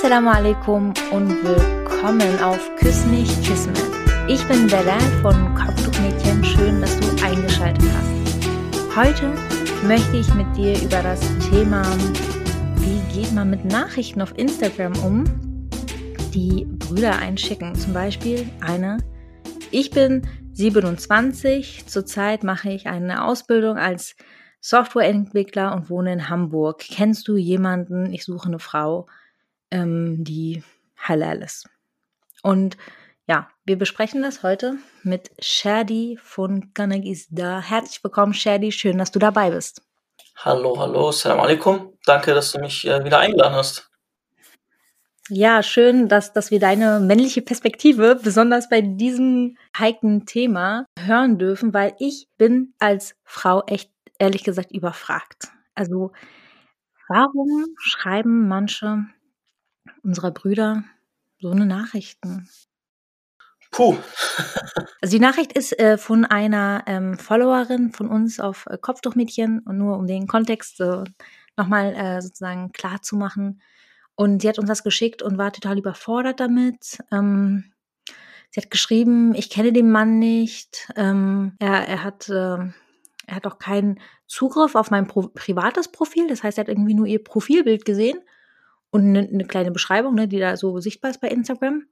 Assalamu alaikum und willkommen auf Küss mich, Kiss mich. Ich bin Bella von Kopftuchmädchen. Schön, dass du eingeschaltet hast. Heute möchte ich mit dir über das Thema, wie geht man mit Nachrichten auf Instagram um, die Brüder einschicken. Zum Beispiel eine, ich bin 27, zurzeit mache ich eine Ausbildung als Softwareentwickler und wohne in Hamburg. Kennst du jemanden? Ich suche eine Frau, ähm, die halal ist. Und ja, wir besprechen das heute mit Shadi von Kanak ist da. Herzlich willkommen, Shadi. Schön, dass du dabei bist. Hallo, hallo, Assalamu alaikum. Danke, dass du mich äh, wieder eingeladen hast. Ja, schön, dass, dass wir deine männliche Perspektive besonders bei diesem heiklen Thema hören dürfen, weil ich bin als Frau echt ehrlich gesagt überfragt. Also, warum schreiben manche unserer Brüder so eine Nachrichten? Puh. Also die Nachricht ist äh, von einer ähm, Followerin von uns auf äh, Kopftuchmädchen und nur um den Kontext äh, nochmal äh, sozusagen klar zu machen. Und sie hat uns das geschickt und war total überfordert damit. Ähm, sie hat geschrieben, ich kenne den Mann nicht. Ähm, er, er hat äh, er hat auch keinen Zugriff auf mein Pro privates Profil. Das heißt, er hat irgendwie nur ihr Profilbild gesehen und eine, eine kleine Beschreibung, ne, die da so sichtbar ist bei Instagram.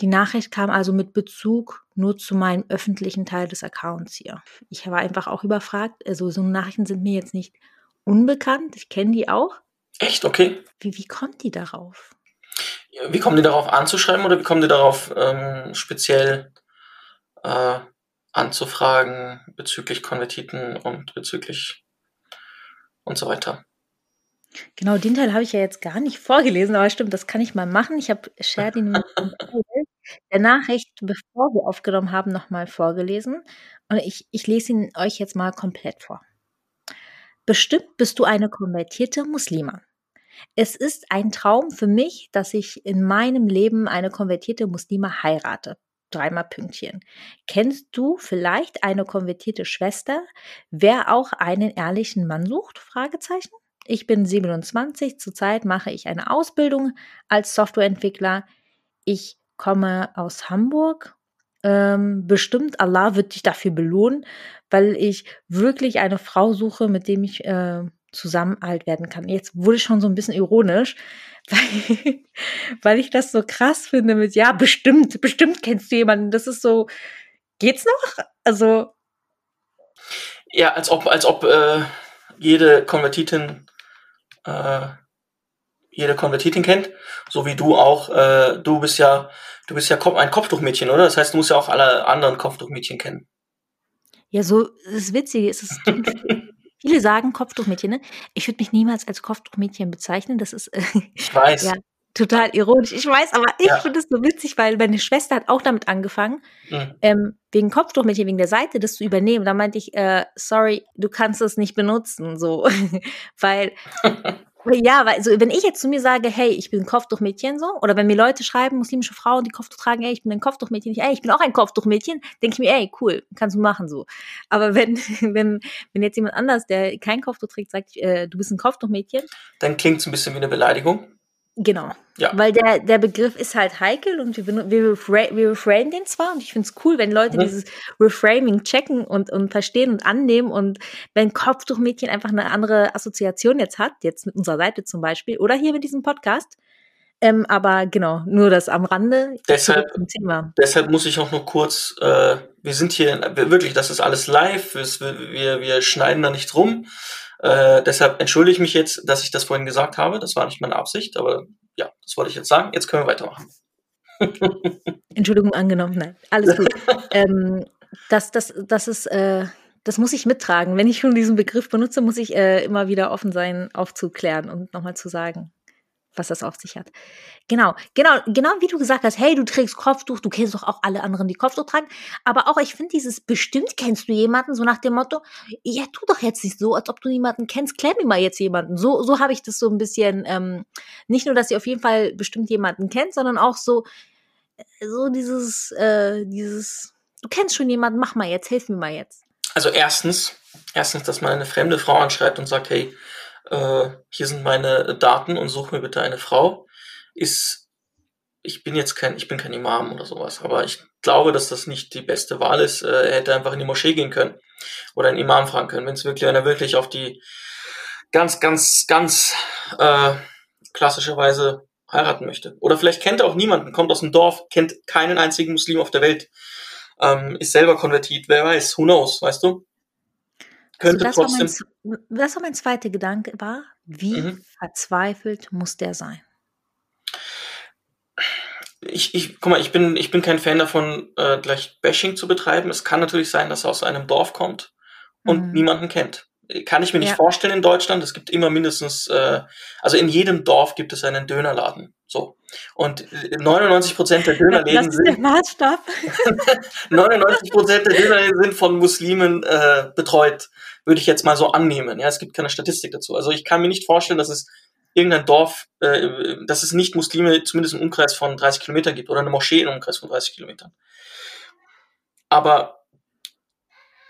Die Nachricht kam also mit Bezug nur zu meinem öffentlichen Teil des Accounts hier. Ich war einfach auch überfragt. Also so Nachrichten sind mir jetzt nicht unbekannt. Ich kenne die auch. Echt? Okay. Wie, wie kommt die darauf? Wie kommen die darauf anzuschreiben oder wie kommen die darauf ähm, speziell äh, anzufragen bezüglich Konvertiten und bezüglich und so weiter. Genau, den Teil habe ich ja jetzt gar nicht vorgelesen, aber stimmt, das kann ich mal machen. Ich habe Sherdin der Nachricht, bevor wir aufgenommen haben, nochmal vorgelesen. Und ich, ich lese ihn euch jetzt mal komplett vor. Bestimmt bist du eine konvertierte Muslima. Es ist ein Traum für mich, dass ich in meinem Leben eine konvertierte Muslima heirate dreimal Pünktchen. Kennst du vielleicht eine konvertierte Schwester, wer auch einen ehrlichen Mann sucht? Fragezeichen. Ich bin 27, zurzeit mache ich eine Ausbildung als Softwareentwickler. Ich komme aus Hamburg. Ähm, bestimmt Allah wird dich dafür belohnen, weil ich wirklich eine Frau suche, mit dem ich äh, zusammen alt werden kann. Jetzt wurde ich schon so ein bisschen ironisch, weil, weil ich das so krass finde mit, ja, bestimmt, bestimmt kennst du jemanden. Das ist so, geht's noch? Also. Ja, als ob, als ob äh, jede Konvertitin äh, jede Konvertitin kennt, so wie du auch, äh, du bist ja, du bist ja ein Kopftuchmädchen, oder? Das heißt, du musst ja auch alle anderen Kopftuchmädchen kennen. Ja, so, das ist, es Viele sagen Kopftuchmädchen, ne? Ich würde mich niemals als Kopftuchmädchen bezeichnen. Das ist äh, ich weiß. ja, total ironisch. Ich weiß, aber ich ja. finde es so witzig, weil meine Schwester hat auch damit angefangen, mhm. ähm, wegen Kopftuchmädchen, wegen der Seite, das zu übernehmen. Da meinte ich, äh, sorry, du kannst es nicht benutzen, so, weil Ja, weil also wenn ich jetzt zu mir sage, hey, ich bin ein Kopftuchmädchen so, oder wenn mir Leute schreiben, muslimische Frauen, die Kopftuch tragen, ey, ich bin ein Kopftuchmädchen, ich, ey, ich bin auch ein Kopftuchmädchen, denke ich mir, ey, cool, kannst du machen so. Aber wenn wenn wenn jetzt jemand anders, der kein Kopftuch trägt, sagt, äh, du bist ein Kopftuchmädchen, dann klingt es ein bisschen wie eine Beleidigung. Genau. Ja. Weil der, der Begriff ist halt heikel und wir, wir, wir reframen den zwar und ich finde es cool, wenn Leute mhm. dieses Reframing checken und, und verstehen und annehmen und wenn Kopftuchmädchen einfach eine andere Assoziation jetzt hat, jetzt mit unserer Seite zum Beispiel oder hier mit diesem Podcast. Ähm, aber genau, nur das am Rande. Deshalb, deshalb muss ich auch noch kurz, äh, wir sind hier, wirklich, das ist alles live, wir, wir, wir schneiden da nicht rum. Äh, deshalb entschuldige ich mich jetzt, dass ich das vorhin gesagt habe. Das war nicht meine Absicht, aber ja, das wollte ich jetzt sagen. Jetzt können wir weitermachen. Entschuldigung angenommen, nein, alles gut. ähm, das, das, das ist, äh, das muss ich mittragen. Wenn ich schon diesen Begriff benutze, muss ich äh, immer wieder offen sein, aufzuklären und nochmal zu sagen was das auf sich hat. Genau, genau, genau wie du gesagt hast, hey, du trägst Kopftuch, du kennst doch auch alle anderen, die Kopftuch tragen. Aber auch, ich finde dieses bestimmt kennst du jemanden, so nach dem Motto, ja, tu doch jetzt nicht so, als ob du niemanden kennst, klär mir mal jetzt jemanden. So, so habe ich das so ein bisschen, ähm, nicht nur, dass ihr auf jeden Fall bestimmt jemanden kennt, sondern auch so, äh, so dieses, äh, dieses, du kennst schon jemanden, mach mal jetzt, hilf mir mal jetzt. Also erstens, erstens, dass man eine fremde Frau anschreibt und sagt, hey, äh, hier sind meine Daten und such mir bitte eine Frau. ist, ich bin jetzt kein, ich bin kein Imam oder sowas, aber ich glaube, dass das nicht die beste Wahl ist. Äh, er hätte einfach in die Moschee gehen können oder einen Imam fragen können, wenn es wirklich, wenn er wirklich auf die ganz, ganz, ganz äh, klassischerweise heiraten möchte. Oder vielleicht kennt er auch niemanden, kommt aus dem Dorf, kennt keinen einzigen Muslim auf der Welt, ähm, ist selber konvertiert, wer weiß, who knows, weißt du? Könnte also das trotzdem. War mein, das war mein zweiter Gedanke, war, wie mhm. verzweifelt muss der sein? Ich, ich, guck mal, ich bin, ich bin kein Fan davon, äh, gleich Bashing zu betreiben. Es kann natürlich sein, dass er aus einem Dorf kommt und mhm. niemanden kennt kann ich mir nicht ja. vorstellen in Deutschland. Es gibt immer mindestens, äh, also in jedem Dorf gibt es einen Dönerladen. So. Und 99 Prozent der Dönerläden das ist der Maßstab. 99 Prozent der Dönerläden sind von Muslimen äh, betreut, würde ich jetzt mal so annehmen. Ja, es gibt keine Statistik dazu. Also ich kann mir nicht vorstellen, dass es irgendein Dorf, äh, dass es nicht Muslime zumindest im Umkreis von 30 Kilometern gibt oder eine Moschee im Umkreis von 30 Kilometern. Aber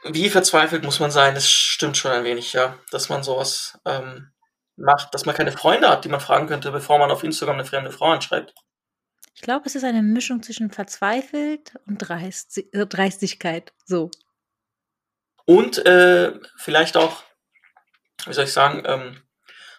wie verzweifelt muss man sein? Das stimmt schon ein wenig, ja, dass man sowas ähm, macht, dass man keine Freunde hat, die man fragen könnte, bevor man auf Instagram eine fremde Frau anschreibt. Ich glaube, es ist eine Mischung zwischen verzweifelt und Dreist äh, Dreistigkeit. So. Und äh, vielleicht auch, wie soll ich sagen, ähm,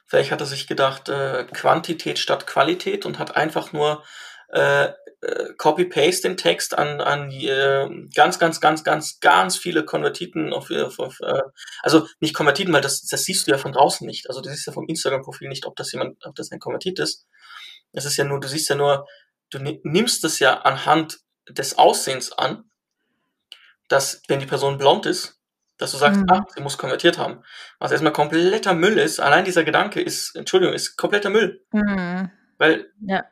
vielleicht hat er sich gedacht, äh, Quantität statt Qualität und hat einfach nur äh, äh, Copy-Paste den Text an, an äh, ganz, ganz, ganz, ganz, ganz viele Konvertiten auf, auf, auf äh, also nicht Konvertiten, weil das, das siehst du ja von draußen nicht. Also du siehst ja vom Instagram-Profil nicht, ob das jemand, ob das ein Konvertit ist. Es ist ja nur, du siehst ja nur, du nimmst es ja anhand des Aussehens an, dass, wenn die Person blond ist, dass du sagst, mhm. ah, sie muss konvertiert haben. Was erstmal kompletter Müll ist, allein dieser Gedanke ist, Entschuldigung, ist kompletter Müll. Mhm. Weil ja.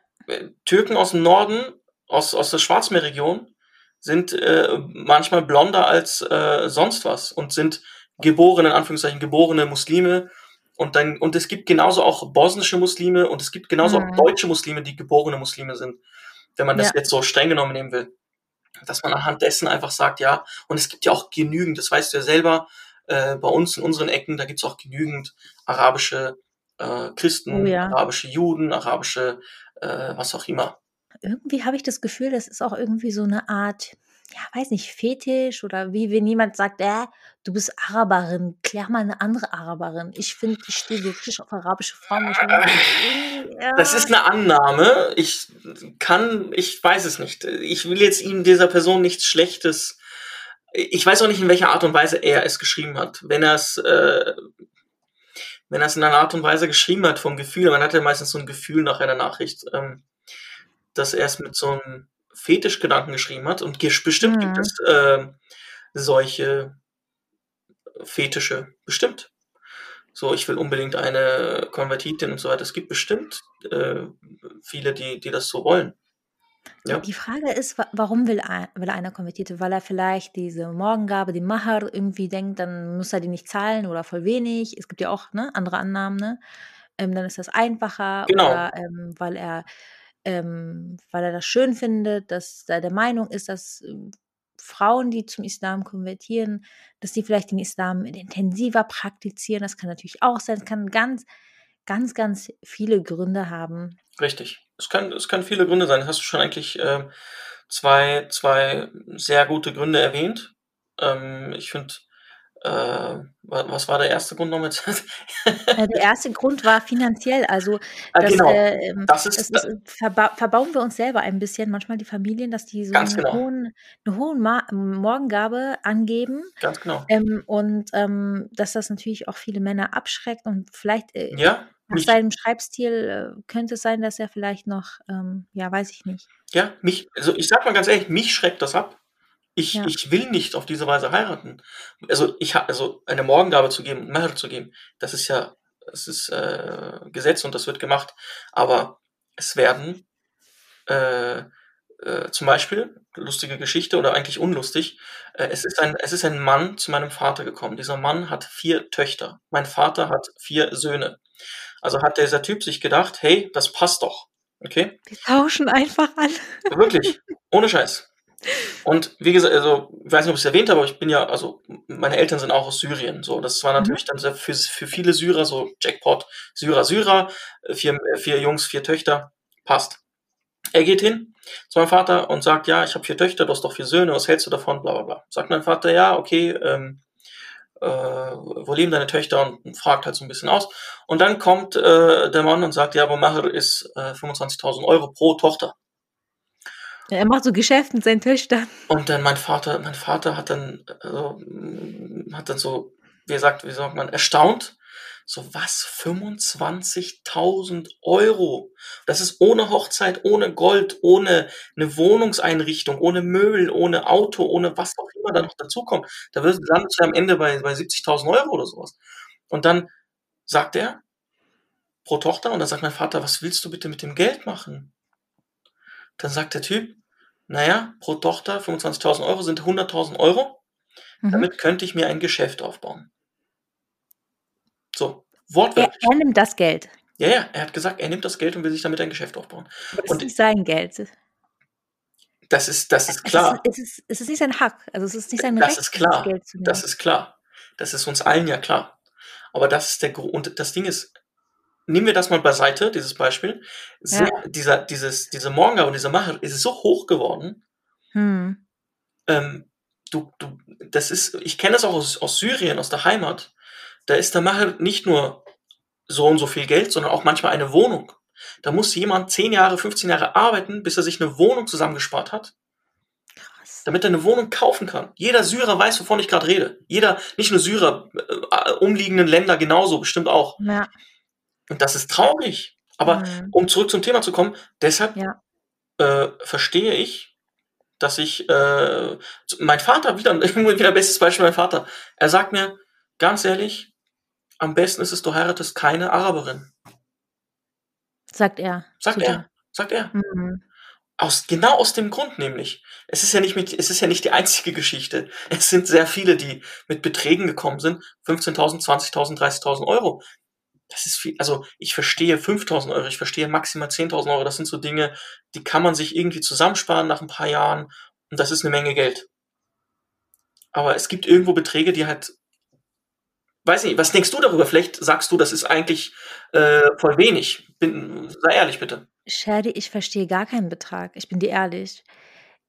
Türken aus dem Norden, aus, aus der Schwarzmeerregion, sind äh, manchmal blonder als äh, sonst was und sind geborene, in Anführungszeichen, geborene Muslime. Und dann, und es gibt genauso auch bosnische Muslime und es gibt genauso mhm. auch deutsche Muslime, die geborene Muslime sind, wenn man das ja. jetzt so streng genommen nehmen will. Dass man anhand dessen einfach sagt, ja, und es gibt ja auch genügend, das weißt du ja selber, äh, bei uns in unseren Ecken, da gibt es auch genügend arabische äh, Christen, oh ja. arabische Juden, arabische äh, was auch immer. Irgendwie habe ich das Gefühl, das ist auch irgendwie so eine Art, ja, weiß nicht, Fetisch oder wie wenn jemand sagt, äh, du bist Araberin, klär mal eine andere Araberin. Ich finde, ich stehe wirklich auf arabische Frauen. Ja. Das ist eine Annahme. Ich kann, ich weiß es nicht. Ich will jetzt ihm dieser Person nichts Schlechtes. Ich weiß auch nicht, in welcher Art und Weise er es geschrieben hat. Wenn er es äh, wenn er es in einer Art und Weise geschrieben hat vom Gefühl, man hat ja meistens so ein Gefühl nach einer Nachricht, ähm, dass er es mit so einem Fetischgedanken geschrieben hat und bestimmt mhm. gibt es äh, solche Fetische, bestimmt. So, ich will unbedingt eine Konvertitin und so weiter. Es gibt bestimmt äh, viele, die, die das so wollen. Ja. Die Frage ist, warum will, will einer Konvertierte? Weil er vielleicht diese Morgengabe, die Mahar, irgendwie denkt, dann muss er die nicht zahlen oder voll wenig. Es gibt ja auch ne, andere Annahmen. Ne? Ähm, dann ist das einfacher. Genau. Oder ähm, weil, er, ähm, weil er das schön findet, dass er der Meinung ist, dass ähm, Frauen, die zum Islam konvertieren, dass die vielleicht den Islam intensiver praktizieren. Das kann natürlich auch sein. Es kann ganz, ganz, ganz viele Gründe haben. Richtig. Es kann, es kann viele Gründe sein. Hast du schon eigentlich äh, zwei, zwei sehr gute Gründe erwähnt. Ähm, ich finde, äh, was war der erste Grund nochmal? Äh, der erste Grund war finanziell. Also ah, das, genau. äh, das ist, ist verba verbauen wir uns selber ein bisschen, manchmal die Familien, dass die so eine, genau. hohen, eine hohe Morgengabe angeben. Ganz genau. Ähm, und ähm, dass das natürlich auch viele Männer abschreckt und vielleicht äh, ja. Nach mich, seinem Schreibstil äh, könnte es sein, dass er vielleicht noch, ähm, ja, weiß ich nicht. Ja, mich, also ich sag mal ganz ehrlich, mich schreckt das ab. Ich, ja. ich will nicht auf diese Weise heiraten. Also ich also eine Morgengabe zu geben, Mehr zu geben, das ist ja, das ist äh, Gesetz und das wird gemacht. Aber es werden äh, äh, zum Beispiel lustige Geschichte oder eigentlich unlustig. Äh, es ist ein es ist ein Mann zu meinem Vater gekommen. Dieser Mann hat vier Töchter. Mein Vater hat vier Söhne. Also hat dieser Typ sich gedacht, hey, das passt doch. Okay? Wir tauschen einfach an. Wirklich. Ohne Scheiß. Und wie gesagt, also, ich weiß nicht, ob ich es erwähnt habe, aber ich bin ja, also, meine Eltern sind auch aus Syrien. So, das war natürlich mhm. dann für, für viele Syrer so Jackpot, Syrer, Syrer, vier, vier Jungs, vier Töchter, passt. Er geht hin zu meinem Vater und sagt, ja, ich habe vier Töchter, du hast doch vier Söhne, was hältst du davon, bla bla bla. Sagt mein Vater, ja, okay, ähm, äh, wo leben deine Töchter und fragt halt so ein bisschen aus. Und dann kommt äh, der Mann und sagt, ja, aber Macher ist äh, 25.000 Euro pro Tochter. Er macht so Geschäfte mit seinen Töchtern. Und dann mein Vater, mein Vater hat dann, äh, hat dann so, wie gesagt, wie sagt man, erstaunt so was? 25.000 Euro. Das ist ohne Hochzeit, ohne Gold, ohne eine Wohnungseinrichtung, ohne Möbel, ohne Auto, ohne was auch immer da noch dazukommt. Da wird landet du am Ende bei, bei 70.000 Euro oder sowas. Und dann sagt er pro Tochter und dann sagt mein Vater, was willst du bitte mit dem Geld machen? Dann sagt der Typ, naja, pro Tochter 25.000 Euro sind 100.000 Euro. Mhm. Damit könnte ich mir ein Geschäft aufbauen. So, wortwörtlich. Er, er, nimmt das Geld. Ja, ja, er hat gesagt, er nimmt das Geld und will sich damit ein Geschäft aufbauen. Das und ist nicht sein Geld. Das ist, das ist klar. Es ist, es, ist, es ist nicht sein Hack. Also es ist nicht sein das Recht, ist klar. Das, Geld zu nehmen. das ist klar. Das ist uns allen ja klar. Aber das ist der Grund. Und das Ding ist, nehmen wir das mal beiseite, dieses Beispiel. Ja. Dieser, dieses, diese Morgengabe und diese Mache ist so hoch geworden. Hm. Ähm, du, du, das ist, ich kenne das auch aus, aus Syrien, aus der Heimat da ist der Macher nicht nur so und so viel Geld, sondern auch manchmal eine Wohnung. Da muss jemand 10 Jahre, 15 Jahre arbeiten, bis er sich eine Wohnung zusammengespart hat. Krass. Damit er eine Wohnung kaufen kann. Jeder Syrer weiß, wovon ich gerade rede. Jeder, nicht nur Syrer, äh, umliegenden Länder genauso, bestimmt auch. Ja. Und das ist traurig. Aber mhm. um zurück zum Thema zu kommen, deshalb ja. äh, verstehe ich, dass ich, äh, mein Vater, wieder, wieder bestes Beispiel, mein Vater, er sagt mir, ganz ehrlich, am besten ist es, du heiratest keine Araberin. Sagt er. Sagt er. Sagt er. Mhm. Aus, genau aus dem Grund nämlich. Es ist ja nicht mit, es ist ja nicht die einzige Geschichte. Es sind sehr viele, die mit Beträgen gekommen sind. 15.000, 20.000, 30.000 Euro. Das ist viel, also ich verstehe 5.000 Euro, ich verstehe maximal 10.000 Euro. Das sind so Dinge, die kann man sich irgendwie zusammensparen nach ein paar Jahren. Und das ist eine Menge Geld. Aber es gibt irgendwo Beträge, die halt weiß nicht, was denkst du darüber? Vielleicht sagst du, das ist eigentlich äh, voll wenig. Bin, sei ehrlich bitte. Shadi, ich verstehe gar keinen Betrag. Ich bin dir ehrlich.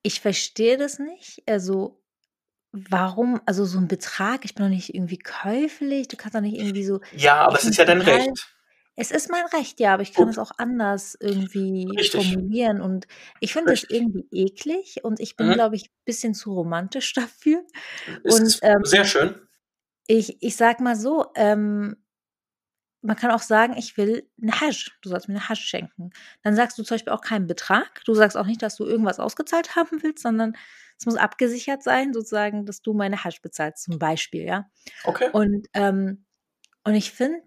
Ich verstehe das nicht. Also, warum, also so ein Betrag, ich bin doch nicht irgendwie käuflich, du kannst doch nicht irgendwie so. Ja, aber es ist ja dein Recht. Es ist mein Recht, ja, aber ich kann es auch anders irgendwie Richtig. formulieren. Und ich finde das irgendwie eklig und ich bin, mhm. glaube ich, ein bisschen zu romantisch dafür. Ist und, ähm, sehr schön. Ich ich sage mal so, ähm, man kann auch sagen: „Ich will 'ne Hajj. Du sollst mir 'ne Hajj schenken.“ Dann sagst du zum Beispiel auch keinen Betrag. Du sagst auch nicht, dass du irgendwas ausgezahlt haben willst, sondern es muss abgesichert sein sozusagen, dass du meine Hajj bezahlst zum Beispiel, ja? Okay. Und, ähm und ich finde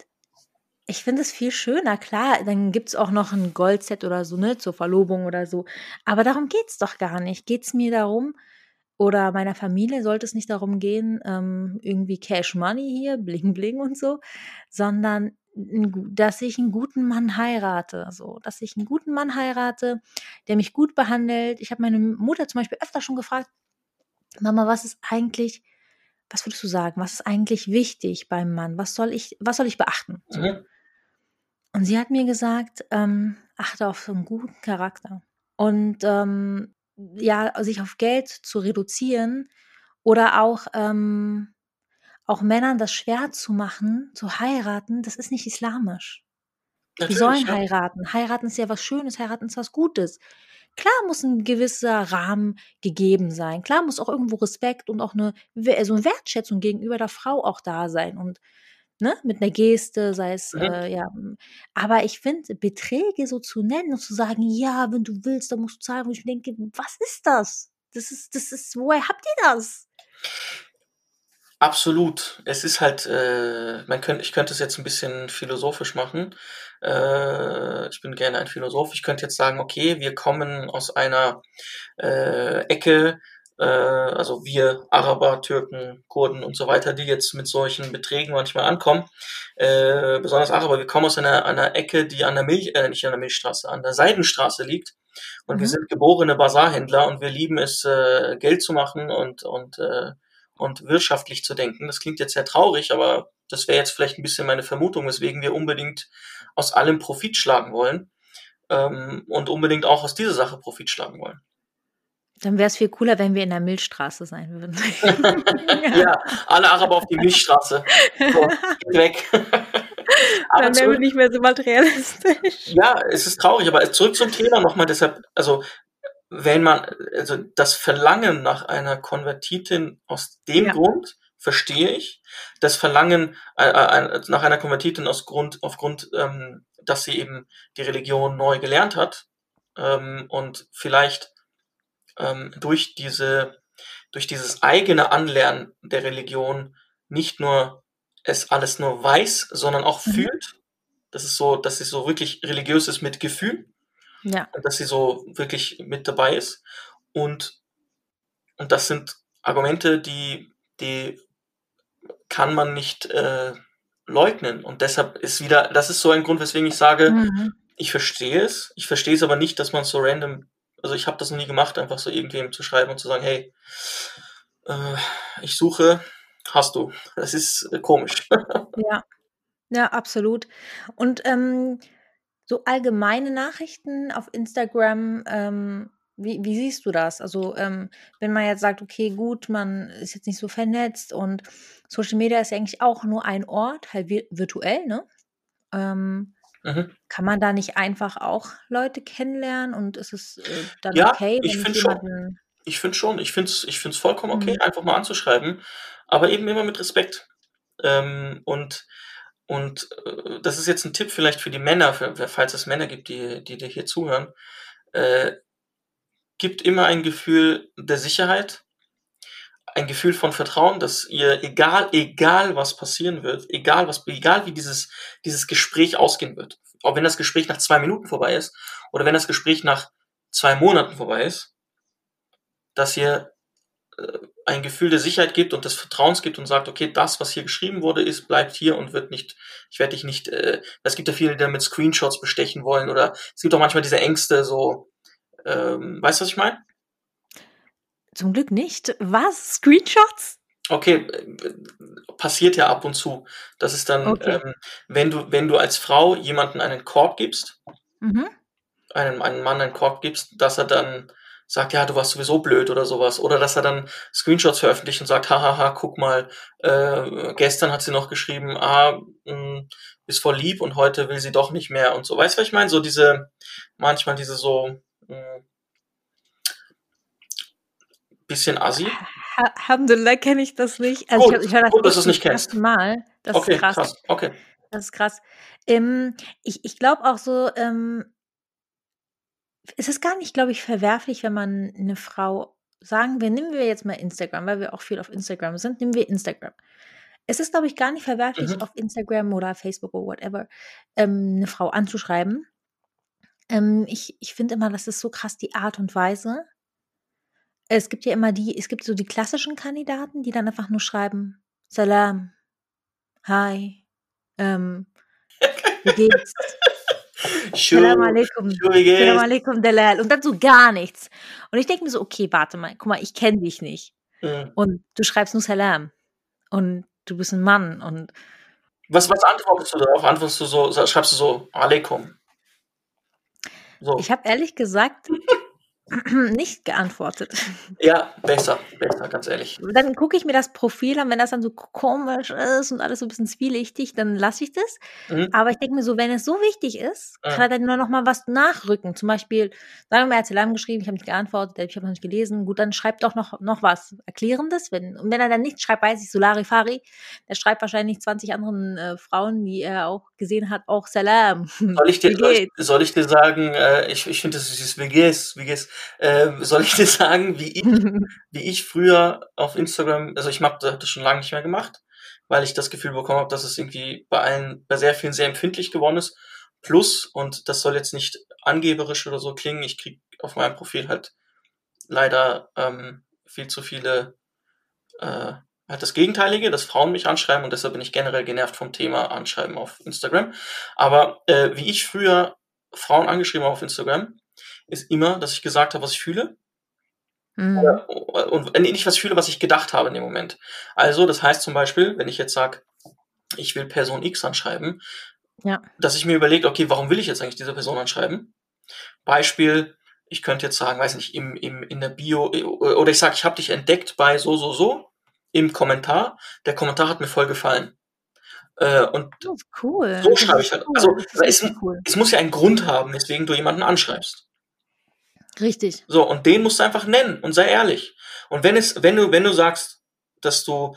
ich finde es viel schöner. Klar, dann gibt es auch noch ein Goldset oder so, ne, zur Verlobung oder so. Aber darum geht es doch gar nicht. Geht es mir darum oder meiner Familie sollte es nicht darum gehen, ähm, irgendwie Cash Money hier, Bling Bling und so, sondern dass ich einen guten Mann heirate, so, dass ich einen guten Mann heirate, der mich gut behandelt. Ich habe meine Mutter zum Beispiel öfter schon gefragt, Mama, was ist eigentlich, was würdest du sagen, was ist eigentlich wichtig beim Mann? Was soll ich, was soll ich beachten? So. Mhm. Und sie hat mir gesagt, ähm, achte auf so einen guten Charakter. Und ähm, ja, sich auf Geld zu reduzieren oder auch, ähm, auch Männern das schwer zu machen, zu heiraten, das ist nicht islamisch. Die sollen ja. heiraten. Heiraten ist ja was Schönes, heiraten ist was Gutes. Klar muss ein gewisser Rahmen gegeben sein. Klar muss auch irgendwo Respekt und auch eine, so eine Wertschätzung gegenüber der Frau auch da sein. Und ne, mit einer Geste, sei es, mhm. äh, ja. Aber ich finde, Beträge so zu nennen und zu sagen, ja, wenn du willst, dann musst du zahlen, wo ich denke, was ist das? Das ist, das ist, woher habt ihr das? Absolut. Es ist halt, äh, man könnte, ich könnte es jetzt ein bisschen philosophisch machen. Äh, ich bin gerne ein Philosoph. Ich könnte jetzt sagen, okay, wir kommen aus einer äh, Ecke, äh, also wir Araber, Türken, Kurden und so weiter, die jetzt mit solchen Beträgen manchmal ankommen, äh, besonders Araber, wir kommen aus einer, einer Ecke, die an der Milch, äh, nicht an der Milchstraße, an der Seidenstraße liegt. Und mhm. wir sind geborene Bazarhändler und wir lieben es, äh, Geld zu machen und, und, äh, und wirtschaftlich zu denken. Das klingt jetzt sehr traurig, aber das wäre jetzt vielleicht ein bisschen meine Vermutung, weswegen wir unbedingt aus allem Profit schlagen wollen. ähm, und unbedingt auch aus dieser Sache Profit schlagen wollen. Dann wäre es viel cooler, wenn wir in der Milchstraße sein würden. ja, alle Araber auf die Milchstraße. So, geht weg. Dann wären wir nicht mehr so materialistisch. Ja, es ist traurig, aber zurück zum Thema nochmal, deshalb, also wenn man, also das Verlangen nach einer Konvertitin aus dem ja. Grund verstehe ich. Das Verlangen äh, äh, nach einer Konvertitin aus Grund, aufgrund, ähm, dass sie eben die Religion neu gelernt hat ähm, und vielleicht ähm, durch diese, durch dieses eigene Anlernen der Religion nicht nur es alles nur weiß, sondern auch mhm. fühlt. Das ist so, dass sie so wirklich religiös ist mit Gefühl. Ja. Dass sie so wirklich mit dabei ist. Und, und das sind Argumente, die, die kann man nicht äh, leugnen. Und deshalb ist wieder, das ist so ein Grund, weswegen ich sage, mhm. ich verstehe es. Ich verstehe es aber nicht, dass man so random, also ich habe das noch nie gemacht, einfach so irgendwem zu schreiben und zu sagen, hey, äh, ich suche, hast du. Das ist äh, komisch. ja. Ja, absolut. Und ähm, so allgemeine Nachrichten auf Instagram, ähm, wie, wie siehst du das? Also, ähm, wenn man jetzt sagt, okay, gut, man ist jetzt nicht so vernetzt und Social Media ist ja eigentlich auch nur ein Ort, halt virtuell, ne? Ähm, mhm. Kann man da nicht einfach auch Leute kennenlernen und ist es äh, dann ja, okay, wenn ich, ich jemanden. Ich finde schon, ich finde es ich find's vollkommen okay, mhm. einfach mal anzuschreiben, aber eben immer mit Respekt. Ähm, und und äh, das ist jetzt ein Tipp vielleicht für die Männer, für, falls es Männer gibt, die, die dir hier zuhören. Äh, gibt immer ein Gefühl der Sicherheit, ein Gefühl von Vertrauen, dass ihr, egal, egal was passieren wird, egal was, egal wie dieses, dieses Gespräch ausgehen wird, auch wenn das Gespräch nach zwei Minuten vorbei ist oder wenn das Gespräch nach zwei Monaten vorbei ist, dass ihr äh, ein Gefühl der Sicherheit gibt und des Vertrauens gibt und sagt, okay, das, was hier geschrieben wurde, ist, bleibt hier und wird nicht, ich werde dich nicht, äh, es gibt ja viele, die damit Screenshots bestechen wollen oder es gibt auch manchmal diese Ängste, so, ähm, weißt du, was ich meine? Zum Glück nicht. Was? Screenshots? Okay, äh, passiert ja ab und zu. Das ist dann, okay. ähm, wenn du, wenn du als Frau jemanden einen Korb gibst, mhm. einem, einem Mann einen Korb gibst, dass er dann sagt, ja, du warst sowieso blöd oder sowas. Oder dass er dann Screenshots veröffentlicht und sagt, hahaha, guck mal, äh, gestern hat sie noch geschrieben, ah, mh, mm, ist voll lieb und heute will sie doch nicht mehr und so. Weißt du, was ich meine? So diese, manchmal diese so, hm, bisschen assi. Alhamdulillah kenne ich das nicht. Also gut, ich, ich höre das, gut, dass du es nicht kennst. Mal. Das okay, ist krass. krass. Okay. Das ist krass. Ähm, ich ich glaube auch so, ähm, es ist gar nicht, glaube ich, verwerflich, wenn man eine Frau sagen wir, nehmen wir jetzt mal Instagram, weil wir auch viel auf Instagram sind, nehmen wir Instagram. Es ist, glaube ich, gar nicht verwerflich, mhm. auf Instagram oder Facebook oder whatever ähm, 'ne Frau anzuschreiben. Ähm, ich ich finde immer, das ist so krass die Art und Weise. Es gibt ja immer die es gibt so die klassischen Kandidaten, die dann einfach nur schreiben: „Salam, hi, ähm, wie geht's?“ Salam alaikum, Salam alaikum Dalal und dann so gar nichts. Und ich denke mir so: „Okay, warte mal, guck mal, ich kenne dich nicht Mhm. und du schreibst nur Salam und du bist ein Mann und“ Was was antwortest du darauf? Antwortest du so schreibst du so: „Alaikum“? So. Ich habe ehrlich gesagt nicht geantwortet. Ja, besser, besser, ganz ehrlich. Dann gucke ich mir das Profil an, wenn das dann so komisch ist und alles so ein bisschen zwielichtig, dann lasse ich das. Mhm. Aber ich denke mir so, wenn es so wichtig ist, mhm. kann er dann nur noch mal was nachrücken. Zum Beispiel, sagen wir mal, er hat Salam geschrieben, ich habe nicht geantwortet, ich habe noch nicht gelesen. Gut, dann schreibt doch noch, noch was Erklärendes. Wenn, und wenn er dann nicht schreibt, weiß ich, Solari Fari, der schreibt wahrscheinlich 20 anderen äh, Frauen, die er auch gesehen hat, auch Salam. Soll ich dir, soll ich, soll ich dir sagen, äh, ich, ich finde, das ist wie geht's, wie geht's? Ähm, soll ich dir sagen, wie ich, wie ich früher auf Instagram, also ich habe das schon lange nicht mehr gemacht, weil ich das Gefühl bekommen habe, dass es irgendwie bei allen, bei sehr vielen sehr empfindlich geworden ist. Plus, und das soll jetzt nicht angeberisch oder so klingen, ich krieg auf meinem Profil halt leider ähm, viel zu viele äh, halt das Gegenteilige, dass Frauen mich anschreiben und deshalb bin ich generell genervt vom Thema Anschreiben auf Instagram. Aber äh, wie ich früher Frauen angeschrieben habe auf Instagram, ist immer, dass ich gesagt habe, was ich fühle. Mhm. Und nicht, was ich fühle, was ich gedacht habe in dem Moment. Also, das heißt zum Beispiel, wenn ich jetzt sage, ich will Person X anschreiben, ja. dass ich mir überlege, okay, warum will ich jetzt eigentlich diese Person anschreiben? Beispiel, ich könnte jetzt sagen, weiß nicht, im, im, in der Bio, oder ich sage, ich habe dich entdeckt bei so, so, so, im Kommentar. Der Kommentar hat mir voll gefallen. Äh, und das ist cool. so schreibe ich halt. Also es, cool. es muss ja einen Grund haben, weswegen du jemanden anschreibst. Richtig. So, und den musst du einfach nennen und sei ehrlich. Und wenn es, wenn du, wenn du sagst, dass du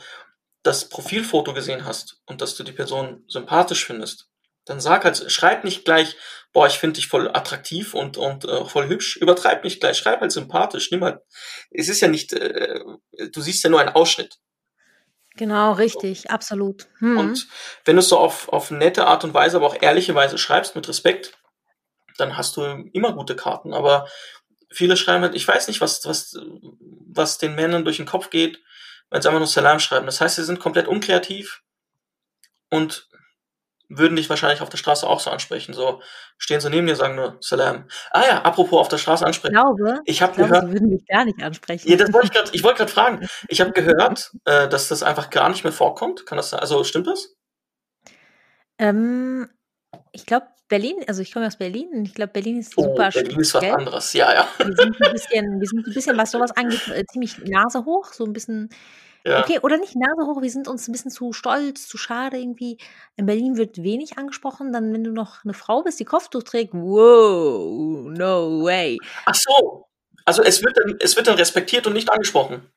das Profilfoto gesehen hast und dass du die Person sympathisch findest, dann sag halt, schreib nicht gleich, boah, ich finde dich voll attraktiv und, und äh, voll hübsch. Übertreib nicht gleich, schreib halt sympathisch. Nimm halt, es ist ja nicht, äh, du siehst ja nur einen Ausschnitt. Genau, richtig, so. absolut. Hm. Und wenn du es so auf, auf nette Art und Weise, aber auch ehrliche Weise schreibst, mit Respekt, dann hast du immer gute Karten. Aber viele schreiben halt, ich weiß nicht, was, was, was den Männern durch den Kopf geht, wenn sie einfach nur Salam schreiben. Das heißt, sie sind komplett unkreativ und würden dich wahrscheinlich auf der Straße auch so ansprechen. So stehen sie neben dir, sagen nur Salam. Ah ja, apropos auf der Straße ansprechen. Ich glaube, ich habe gehört, sie würden mich gar nicht ansprechen. Ja, das wollte ich gerade. Ich wollte gerade fragen. Ich habe gehört, äh, dass das einfach gar nicht mehr vorkommt. Kann das? Also stimmt das? Ähm, ich glaube, Berlin, also ich komme aus Berlin und ich glaube, Berlin ist oh, super Berlin ist was anderes, ja, ja. Wir sind ein bisschen, wir sind ein bisschen, was sowas angeht, äh, ziemlich Nase hoch, so ein bisschen ja. Okay, oder nicht Nase hoch, wir sind uns ein bisschen zu stolz, zu schade irgendwie. In Berlin wird wenig angesprochen, dann wenn du noch eine Frau bist, die Kopftuch trägt, wow, no way. Ach so, also es wird dann, es wird dann respektiert und nicht angesprochen.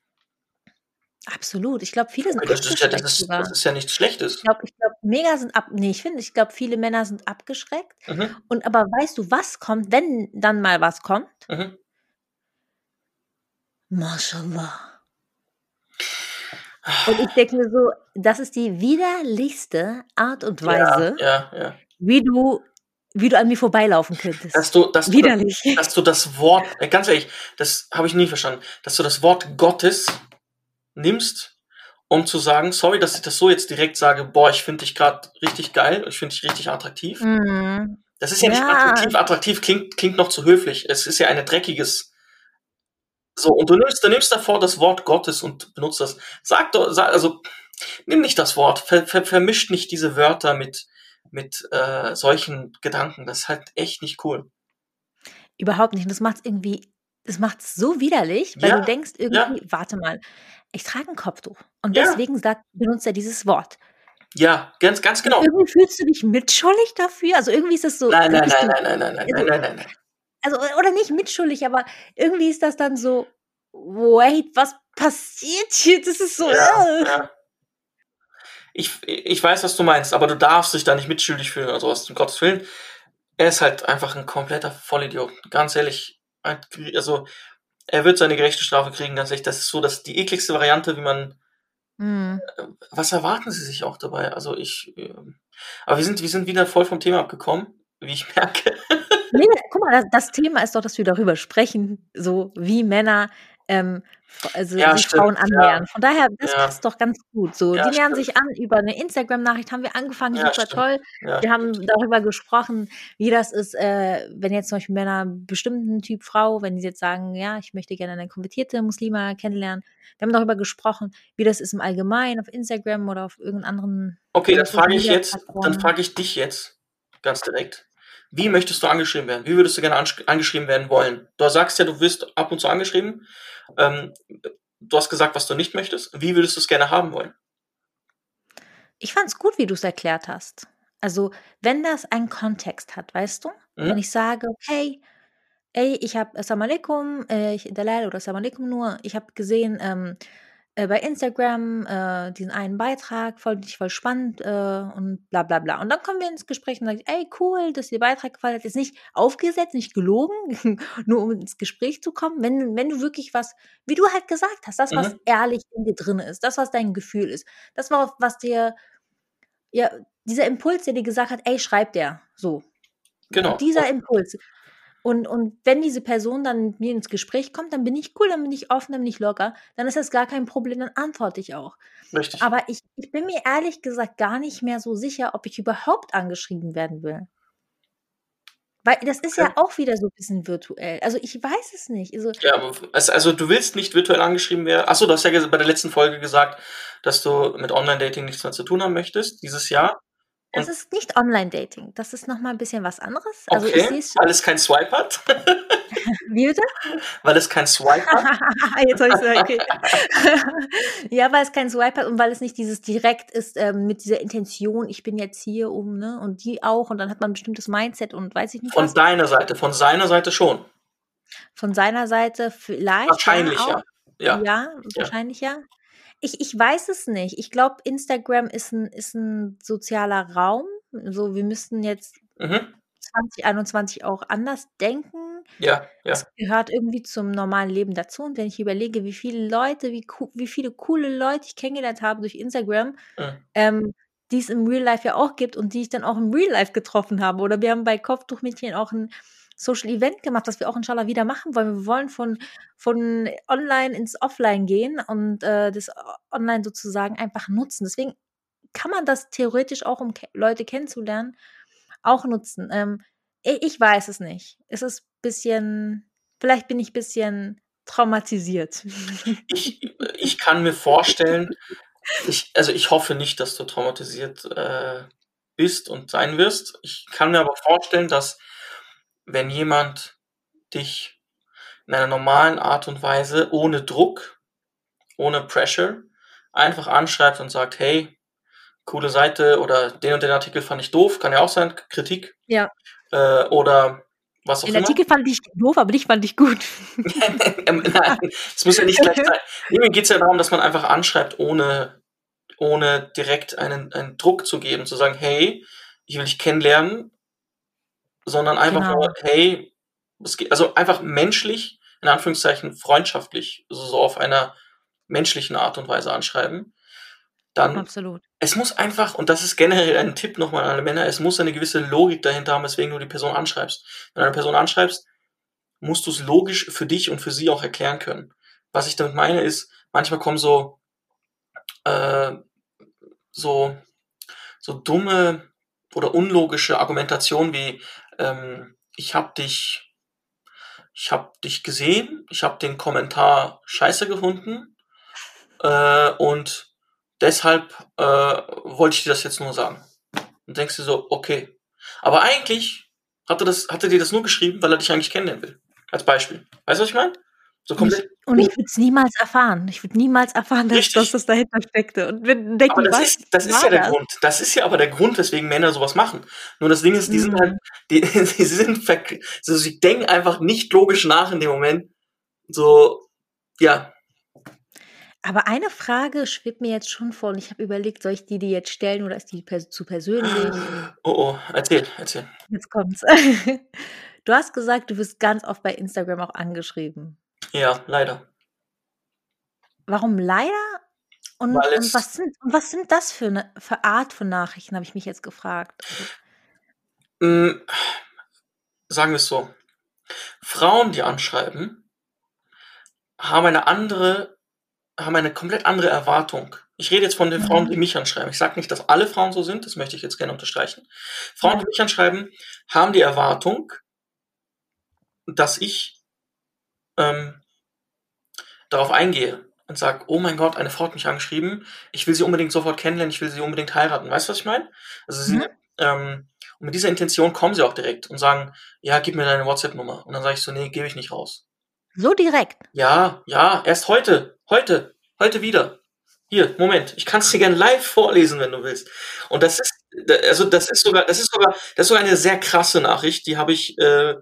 Absolut. Ich glaube, viele sind das, ist ja, das, ist, das ist ja nichts Schlechtes. Ich glaube, ich glaube, mega sind ab. Nee, ich finde, ich glaube, viele Männer sind abgeschreckt. Mhm. Und aber weißt du, was kommt, wenn dann mal was kommt? Mhm. Mashallah. Und ich denke mir so, das ist die widerlichste Art und Weise, ja, ja, ja. wie du wie du an mir vorbeilaufen könntest. Dass du, dass Widerlich. Du, dass du das Wort, äh, ganz ehrlich, das habe ich nie verstanden, dass du das Wort Gottes nimmst, um zu sagen, sorry, dass ich das so jetzt direkt sage, boah, ich finde dich gerade richtig geil, ich finde dich richtig attraktiv. Mhm. Das ist ja, ja, nicht attraktiv, attraktiv klingt, klingt noch zu höflich. Es ist ja ein dreckiges so, und du nimmst, du nimmst davor das Wort Gottes und benutzt das. Sag doch, sag, also, nimm nicht das Wort, ver, ver, vermischt nicht diese Wörter mit, mit äh, solchen Gedanken. Das ist halt echt nicht cool. Überhaupt nicht. Und das macht es irgendwie, das macht so widerlich, weil ja, du denkst irgendwie, ja. warte mal, ich trage ein Kopftuch. Und deswegen ja. sagt, benutzt er dieses Wort. Ja, ganz, ganz genau. Irgendwie fühlst du dich mitschuldig dafür? Also irgendwie ist das so. Nein, nein, nein, nein, nein, nein, nein, nein, nein, nein, nein also oder nicht mitschuldig, aber irgendwie ist das dann so, wait, was passiert hier? Das ist so. Ja, äh. ja. Ich, ich weiß, was du meinst, aber du darfst dich da nicht mitschuldig fühlen oder sowas, um Gottes Willen. Er ist halt einfach ein kompletter Vollidiot. Ganz ehrlich. Also, er wird seine gerechte Strafe kriegen, ganz ehrlich. Das ist so dass die ekligste Variante, wie man. Mhm. Was erwarten sie sich auch dabei? Also ich. Ähm, aber wir sind, wir sind wieder voll vom Thema abgekommen, wie ich merke. Nee, guck mal, das, das, Thema ist doch, dass wir darüber sprechen, so wie Männer ähm, also ja, sich Frauen annähern. Ja. Von daher, das ja. passt doch ganz gut. So, die nähern sich an über eine Instagram-Nachricht, haben wir angefangen, super stimmt. toll. Wir haben darüber gesprochen, wie das ist, äh, wenn jetzt zum Beispiel Männer einen bestimmten Typ Frau, wenn sie jetzt sagen, ja, ich möchte gerne eine konvertierte Muslima kennenlernen. Wir haben darüber gesprochen, wie das ist im Allgemeinen auf Instagram oder auf irgendeinen anderen. Okay, dann frage ich jetzt, dann frage ich dich jetzt ganz direkt. Wie möchtest du angeschrieben werden? Wie würdest du gerne angeschrieben werden wollen? Du sagst ja, du wirst ab und zu angeschrieben. Ähm, du hast gesagt, was du nicht möchtest. Wie würdest du es gerne haben wollen? Ich fand es gut, wie du es erklärt hast. Also, wenn das einen Kontext hat, weißt du? Mhm. Wenn ich sage, okay, ey, ich habe Assalamu alaikum, äh, ich, Dalal oder Assalamu alaikum nur, ich habe gesehen, ähm, äh, bei Instagram äh, diesen einen Beitrag, fand ich voll spannend äh, und bla bla bla. Und dann kommen wir ins Gespräch und sagen, ey, cool, dass dir der Beitrag gefallen hat. Ist nicht aufgesetzt, nicht gelogen, nur um ins Gespräch zu kommen. Wenn, wenn du wirklich was, wie du halt gesagt hast, das, was mhm. ehrlich in dir drin ist, das, was dein Gefühl ist, das war, was dir, ja, dieser Impuls, der dir gesagt hat, ey, schreib der, so. Genau. Und dieser Impuls. Und, und wenn diese Person dann mit mir ins Gespräch kommt, dann bin ich cool, dann bin ich offen, dann bin ich locker, dann ist das gar kein Problem, dann antworte ich auch. Richtig. Aber ich, ich bin mir ehrlich gesagt gar nicht mehr so sicher, ob ich überhaupt angeschrieben werden will. Weil das ist ja, ja auch wieder so ein bisschen virtuell. Also ich weiß es nicht. Also, ja, also du willst nicht virtuell angeschrieben werden. Achso, du hast ja bei der letzten Folge gesagt, dass du mit Online-Dating nichts mehr zu tun haben möchtest dieses Jahr. Das Und ist nicht Online-Dating. Das ist noch mal 'n bisschen was anderes. Also, ich Okay, es weil es keinen Swipe hat? Wie bitte? Weil es keinen Swipe hat? Jetzt habe ich's okay. Ja, weil es keinen Swipe hat und weil es nicht dieses direkt ist, ähm, mit dieser Intention: „Ich bin jetzt hier, um“ ne, und die auch und dann hat man 'n bestimmtes Mindset und weiß ich nicht Von was. deiner Seite, von seiner Seite schon? Von seiner Seite vielleicht, Wahrscheinlich. Ja. Ja, Ja. wahrscheinlich ja. Ich ich weiß es nicht. Ich glaube, Instagram ist 'n ist 'n sozialer Raum. So, wir müssten jetzt Mhm. 2021 auch anders denken. Ja, Es ja. gehört irgendwie zum normalen Leben dazu und wenn ich überlege, wie viele Leute, wie wie viele coole Leute ich kennengelernt habe durch Instagram, Mhm. ähm, die es im Real Life ja auch gibt und die ich dann auch im Real Life getroffen habe. Oder wir haben bei Kopftuchmädchen auch 'n Social Event gemacht, das wir auch inshallah wieder machen wollen. Wir wollen von von online ins Offline gehen und, äh, das online sozusagen einfach nutzen. Deswegen kann man das theoretisch auch, um ke Leute kennenzulernen, auch nutzen. Ähm, ich weiß es nicht. Es ist bisschen vielleicht bin ich bisschen traumatisiert. Ich ich kann mir vorstellen ich also, ich hoffe nicht, dass du traumatisiert, äh, bist und sein wirst. Ich kann mir aber vorstellen, dass wenn jemand dich in einer normalen Art und Weise ohne Druck, ohne Pressure einfach anschreibt und sagt: „Hey, coole Seite“ oder „den und den Artikel fand ich doof“, kann ja auch sein, Kritik, Ja. äh, oder was auch Den immer. Artikel fand ich doof, aber dich fand ich gut. Nein, es muss ja nicht gleich sein. Mir geht's ja darum, dass man einfach anschreibt, ohne ohne direkt einen einen Druck zu geben, zu sagen: „Hey, ich will dich kennenlernen“, sondern einfach Genau. nur: „Hey, es geht“ also, einfach menschlich, in Anführungszeichen freundschaftlich, so so auf einer menschlichen Art und Weise anschreiben. Dann Absolut. es muss einfach und das ist generell ein Tipp noch mal an alle Männer, es muss eine gewisse Logik dahinter haben, weswegen du die Person anschreibst. Wenn du eine Person anschreibst, musst du's logisch für dich und für sie auch erklären können. Was ich damit meine, ist, manchmal kommen so äh, so so dumme oder unlogische Argumentationen wie, ähm: „Ich habe dich ich habe dich gesehen, ich habe den Kommentar scheiße gefunden, äh, und deshalb, äh, wollte ich dir das jetzt nur sagen.“ Und denkst dir so: „Okay.“ Aber eigentlich hat er das hat er dir das nur geschrieben, weil er dich eigentlich kennenlernen will, als Beispiel. Weißt du, was ich meine? So komplett und ich würde es niemals erfahren. Ich würde niemals erfahren, dass dass das dahinter steckte und denken: Aber das „Was ist das ist ja der das?“ Grund. Das ist ja aber der Grund, weswegen Männer so was machen. Nur das Ding ist, die sind halt Mhm. die sie sind verk so sie denken einfach nicht logisch nach in dem Moment. So, ja. Aber eine Frage schwebt mir jetzt schon vor und ich habe überlegt, soll ich die dir jetzt stellen oder ist die pers zu persönlich? Oh, oh, erzähl, erzähl. Jetzt kommt's. Du hast gesagt, du wirst ganz oft bei Instagram auch angeschrieben. Ja, leider. Warum leider? Und und es was sind und was sind das für 'ne für Art von Nachrichten, habe ich mich jetzt gefragt. Also Hm, sagen wir's so: Frauen, die anschreiben haben eine andere haben eine komplett andere Erwartung. Ich rede jetzt von den Frauen, Mhm. die mich anschreiben. Ich sage nicht, dass alle Frauen so sind, das möchte ich jetzt gerne unterstreichen. Frauen, die mich anschreiben, haben die Erwartung dass ich ähm darauf eingehe und sage: „Oh mein Gott, eine Frau hat mich angeschrieben. Ich will sie unbedingt sofort kennenlernen, ich will sie unbedingt heiraten.“ Weißt du, was ich meine? Also, sie Mhm. ähm, und mit dieser Intention kommen sie auch direkt und sagen: „Ja, gib mir deine WhatsApp-Nummer.“ Und dann sage ich so: „Ne, gebe ich nicht raus.“ So direkt? Ja, ja, erst heute, heute, heute wieder. Hier, Moment, ich kann's dir gerne live vorlesen, wenn du willst. Und das ist also, das ist sogar das ist sogar das ist sogar eine sehr krasse Nachricht, die habe ich, äh,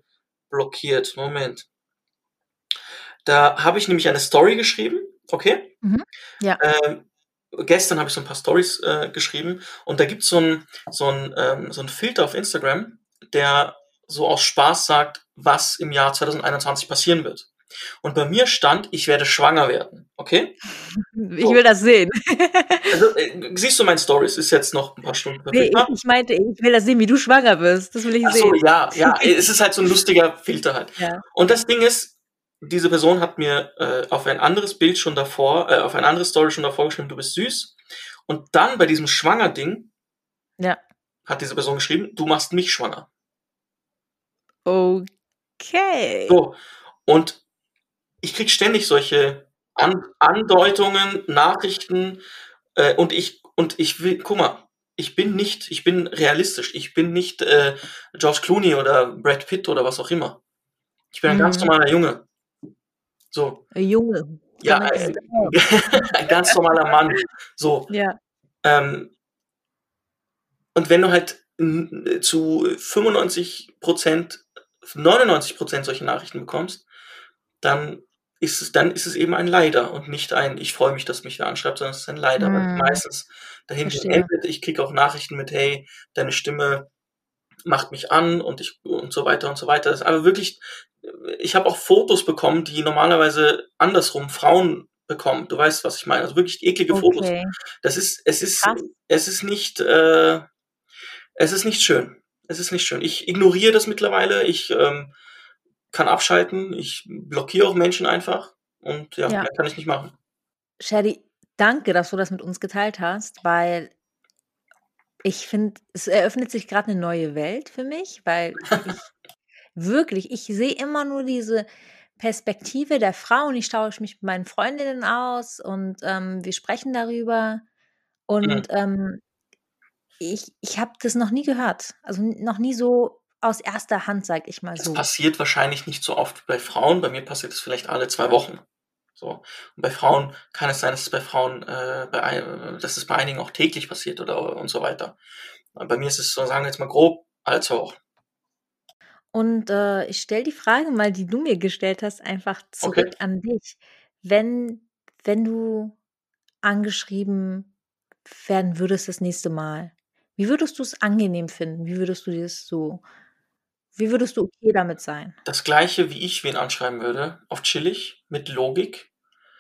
blockiert. Moment. Da habe ich nämlich eine Story geschrieben, okay? Mhm. Ja. Ähm, gestern habe ich so 'n paar Storys, äh, geschrieben und da gibt's so 'n so 'n ähm, so 'n Filter auf Instagram, der so aus Spaß sagt, was im Jahr 2021 passieren wird. Und bei mir stand: „Ich werde schwanger werden“, okay? Ich So. will das sehen. Also, äh, siehst du meine Storys? Ist jetzt noch 'n paar Stunden Ne, ich ich meinte, ich will das sehen, wie du schwanger wirst. Das will ich Ach so, sehen. ja, ja, es ist halt so 'n lustiger Filter halt. Ja. Und das Ding ist, diese Person hat mir, äh, auf ein anderes Bild schon davor äh, auf eine andere Story schon davor geschrieben: „Du bist süß.“ Und dann bei diesem Schwanger-Ding Ja. hat diese Person geschrieben: „Du machst mich schwanger.“ Okay. So, und ich kriege ständig solche An Andeutungen, Nachrichten, äh, und ich und ich will guck mal, ich bin nicht, ich bin realistisch. Ich bin nicht äh, George Clooney oder Brad Pitt oder was auch immer. Ich bin ein mhm. ganz normaler Junge. So. Ein Junge. Ja, ein, ein, ganz normaler Mann. So. Ja. Ähm, und wenn du halt zu 95 Prozent, 99 Prozent solche Nachrichten bekommst, dann ist es, dann ist es eben ein Leider und nicht ein, ich freue mich, dass mich da anschreibt, sondern es ist ein Leider, hm. weil meistens dahin endet. Ich kriege auch Nachrichten mit, hey, deine Stimme macht mich an und ich und so weiter und so weiter. Das ist aber wirklich, ich habe auch Fotos bekommen, die normalerweise andersrum Frauen bekommen. Du weißt, was ich meine. Also wirklich eklige okay. Fotos. Das ist, es ist, Krass. es ist nicht, äh, es ist nicht schön. Es ist nicht schön. Ich ignoriere das mittlerweile. Ich ähm, kann abschalten. Ich blockiere auch Menschen einfach. Und ja, ja. kann ich nicht machen. Shadi, danke, dass du das mit uns geteilt hast, weil ich finde, es eröffnet sich gerade eine neue Welt für mich, weil ich wirklich, ich sehe immer nur diese Perspektive der Frau und ich tausche mich mit meinen Freundinnen aus und ähm, wir sprechen darüber. Und mhm. ähm, ich, ich habe das noch nie gehört. Also noch nie so aus erster Hand, sag ich mal so. Das passiert wahrscheinlich nicht so oft bei Frauen. Bei mir passiert es vielleicht alle zwei Wochen. So. Und bei Frauen kann es sein, dass es bei Frauen, äh, bei, dass es bei einigen auch täglich passiert oder und so weiter. bei mir ist es so, sagen wir jetzt mal grob, alle zwei Wochen. Und äh, ich stelle die Frage mal, die du mir gestellt hast, einfach zurück okay. an dich. Wenn, wenn du angeschrieben werden würdest das nächste Mal, wie würdest du es angenehm finden? Wie würdest du das so wie würdest du okay damit sein? Das Gleiche, wie ich wen anschreiben würde, auf chillig, mit Logik.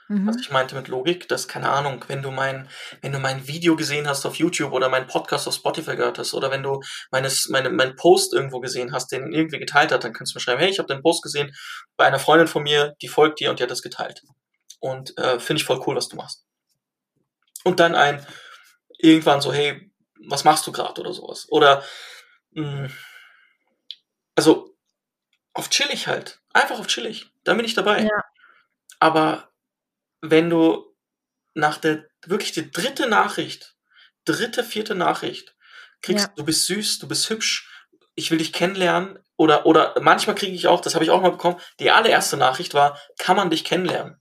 Mhm. Was ich meinte mit Logik, dass, keine Ahnung, wenn du mein, wenn du mein Video gesehen hast auf YouTube oder meinen Podcast auf Spotify gehört hast oder wenn du meines, meine, meinen Post irgendwo gesehen hast, den irgendwie geteilt hat, dann kannst du mir schreiben, hey, ich habe den Post gesehen bei einer Freundin von mir, die folgt dir und die hat das geteilt. Und äh, finde ich voll cool, was du machst. Und dann ein, irgendwann so, hey, was machst du gerade oder sowas. Oder mh, hm, also auf chillig halt. Einfach auf chillig. Da bin ich dabei. Ja. Aber wenn du nach der wirklich die dritte Nachricht, dritte, vierte Nachricht kriegst, ja. du bist süß, du bist hübsch, ich will dich kennenlernen oder oder manchmal kriege ich auch, das habe ich auch mal bekommen, die allererste Nachricht war, kann man dich kennenlernen?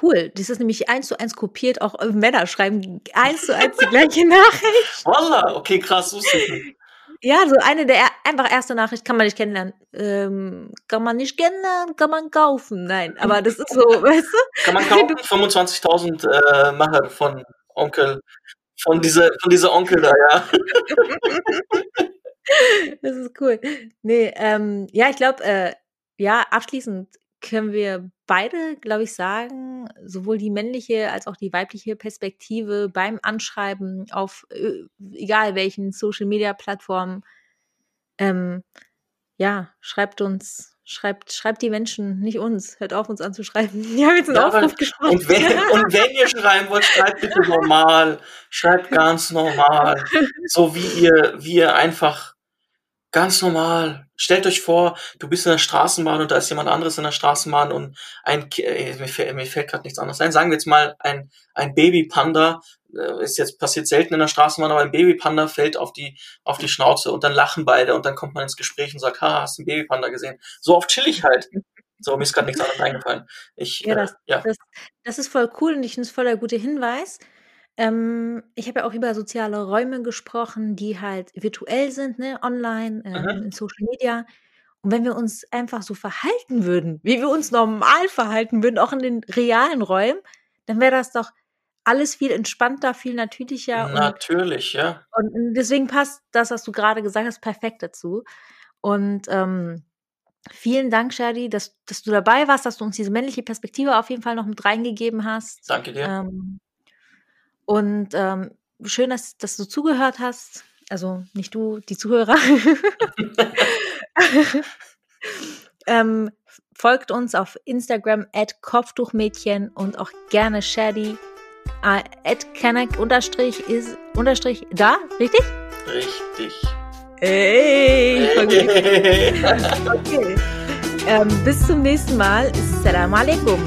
Cool. Das ist nämlich eins zu eins kopiert. Auch Männer schreiben eins zu eins die gleiche Nachricht. Voila, okay, krass. Ja, so eine der einfach erste Nachricht kann man nicht kennenlernen. Ähm, kann man nicht kennenlernen, kann man kaufen. Nein, aber das ist so, weißt du? Kann man kaufen? 25.000 äh, Macher von Onkel, von dieser, von dieser Onkel da, ja. das ist cool. Nee, ähm, ja, ich glaube, äh, ja, abschließend können wir beide, glaube ich, sagen, sowohl die männliche als auch die weibliche Perspektive beim Anschreiben auf äh, egal welchen Social Media Plattformen. Ähm, ja, schreibt uns, schreibt, schreibt die Menschen, nicht uns. Hört auf, uns anzuschreiben. Wir haben jetzt einen ja, Aufruf gesprochen. Und wenn, und wenn ihr schreiben wollt, schreibt bitte normal. Schreibt ganz normal. So wie ihr, wie ihr einfach Ganz normal. Stellt euch vor, du bist in der Straßenbahn und da ist jemand anderes in der Straßenbahn und ein, äh, mir, fällt, mir fällt gerade nichts anderes ein. Sagen wir jetzt mal, ein, ein Babypanda, äh, ist jetzt passiert selten in der Straßenbahn, aber ein Babypanda fällt auf die, auf die Schnauze und dann lachen beide und dann kommt man ins Gespräch und sagt, ha, hast du einen Babypanda gesehen? So oft chill ich halt. So, mir ist gerade nichts anderes eingefallen. Ich, ja, das, äh, ja. Das, das ist voll cool und ich finde es voll der gute Hinweis. Ähm, ich habe ja auch über soziale Räume gesprochen, die halt virtuell sind, ne, online, ähm, in Social Media. Und wenn wir uns einfach so verhalten würden, wie wir uns normal verhalten würden, auch in den realen Räumen, dann wäre das doch alles viel entspannter, viel natürlicher und Natürlich, ja. und deswegen passt das, was du gerade gesagt hast, perfekt dazu. Und, ähm, vielen Dank, Shadi, dass dass du dabei warst, dass du uns diese männliche Perspektive auf jeden Fall noch mit reingegeben hast. Danke dir. Ähm und ähm, schön, dass, dass du zugehört hast. Also nicht du, die Zuhörer. ähm, folgt uns auf Instagram at Kopftuchmädchen und auch gerne Shady äh, at Kanak unterstrich ist unterstrich da, richtig? Richtig. Hey, hey. okay. Ähm, bis zum nächsten Mal. Assalamu alaikum.